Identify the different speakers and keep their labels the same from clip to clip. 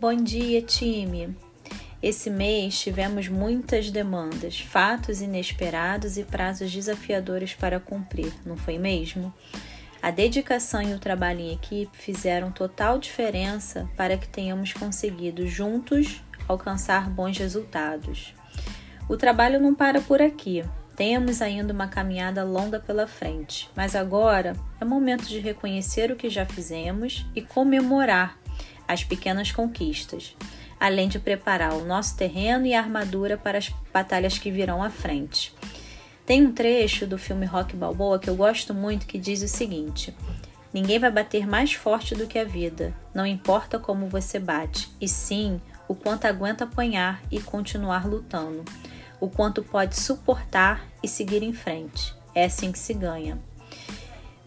Speaker 1: Bom dia, time! Esse mês tivemos muitas demandas, fatos inesperados e prazos desafiadores para cumprir, não foi mesmo? A dedicação e o trabalho em equipe fizeram total diferença para que tenhamos conseguido juntos alcançar bons resultados. O trabalho não para por aqui. Temos ainda uma caminhada longa pela frente, mas agora é momento de reconhecer o que já fizemos e comemorar as pequenas conquistas, além de preparar o nosso terreno e a armadura para as batalhas que virão à frente. Tem um trecho do filme Rock Balboa que eu gosto muito que diz o seguinte: Ninguém vai bater mais forte do que a vida, não importa como você bate, e sim o quanto aguenta apanhar e continuar lutando, o quanto pode suportar e seguir em frente. É assim que se ganha.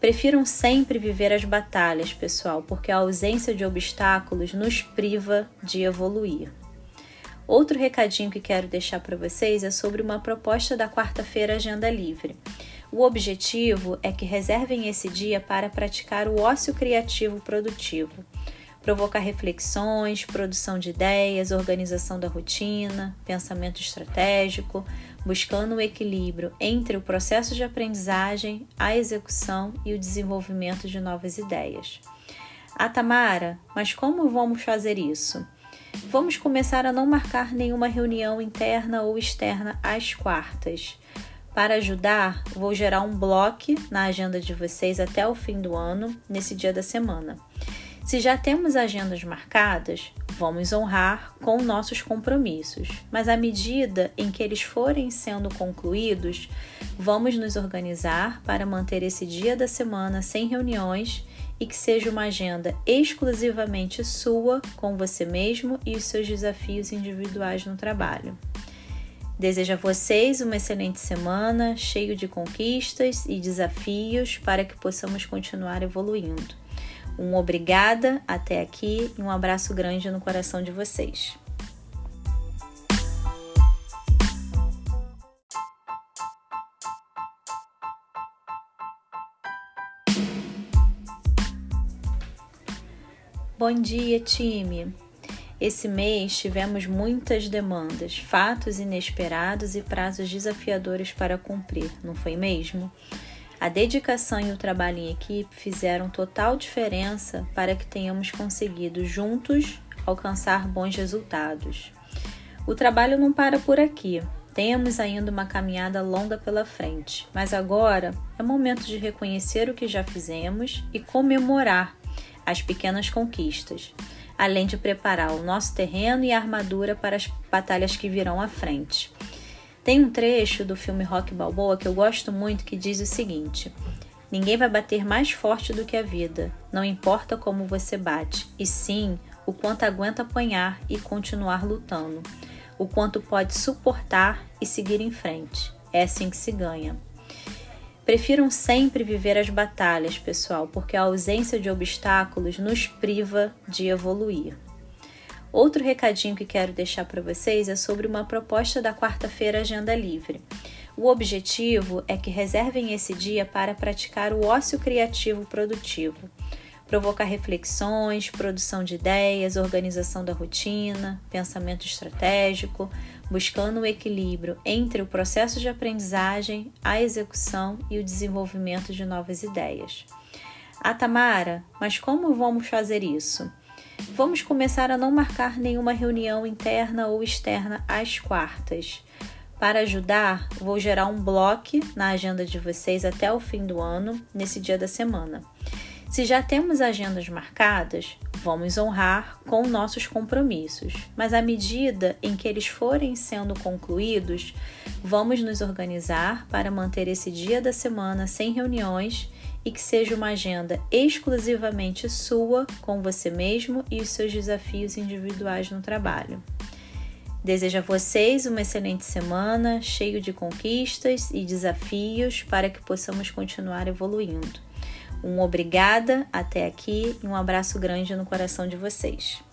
Speaker 1: Prefiram sempre viver as batalhas, pessoal, porque a ausência de obstáculos nos priva de evoluir. Outro recadinho que quero deixar para vocês é sobre uma proposta da quarta-feira Agenda Livre. O objetivo é que reservem esse dia para praticar o ócio criativo produtivo provocar reflexões, produção de ideias, organização da rotina, pensamento estratégico, buscando o equilíbrio entre o processo de aprendizagem, a execução e o desenvolvimento de novas ideias. Ah, Tamara, mas como vamos fazer isso? Vamos começar a não marcar nenhuma reunião interna ou externa às quartas. Para ajudar, vou gerar um bloco na agenda de vocês até o fim do ano, nesse dia da semana. Se já temos agendas marcadas, vamos honrar com nossos compromissos, mas à medida em que eles forem sendo concluídos, vamos nos organizar para manter esse dia da semana sem reuniões e que seja uma agenda exclusivamente sua, com você mesmo e os seus desafios individuais no trabalho. Desejo a vocês uma excelente semana, cheio de conquistas e desafios para que possamos continuar evoluindo. Um obrigada até aqui e um abraço grande no coração de vocês. Bom dia, time! Esse mês tivemos muitas demandas, fatos inesperados e prazos desafiadores para cumprir, não foi mesmo? A dedicação e o trabalho em equipe fizeram total diferença para que tenhamos conseguido juntos alcançar bons resultados. O trabalho não para por aqui. Temos ainda uma caminhada longa pela frente, mas agora é momento de reconhecer o que já fizemos e comemorar as pequenas conquistas, além de preparar o nosso terreno e armadura para as batalhas que virão à frente. Tem um trecho do filme Rock Balboa que eu gosto muito que diz o seguinte: Ninguém vai bater mais forte do que a vida, não importa como você bate, e sim o quanto aguenta apanhar e continuar lutando, o quanto pode suportar e seguir em frente. É assim que se ganha. Prefiram sempre viver as batalhas, pessoal, porque a ausência de obstáculos nos priva de evoluir. Outro recadinho que quero deixar para vocês é sobre uma proposta da quarta-feira Agenda Livre. O objetivo é que reservem esse dia para praticar o ócio criativo produtivo, provocar reflexões, produção de ideias, organização da rotina, pensamento estratégico, buscando o equilíbrio entre o processo de aprendizagem, a execução e o desenvolvimento de novas ideias. Ah, Tamara, mas como vamos fazer isso? Vamos começar a não marcar nenhuma reunião interna ou externa às quartas. Para ajudar, vou gerar um bloco na agenda de vocês até o fim do ano, nesse dia da semana. Se já temos agendas marcadas, vamos honrar com nossos compromissos, mas à medida em que eles forem sendo concluídos, vamos nos organizar para manter esse dia da semana sem reuniões e que seja uma agenda exclusivamente sua, com você mesmo e os seus desafios individuais no trabalho. Desejo a vocês uma excelente semana, cheio de conquistas e desafios para que possamos continuar evoluindo. Um obrigada até aqui e um abraço grande no coração de vocês.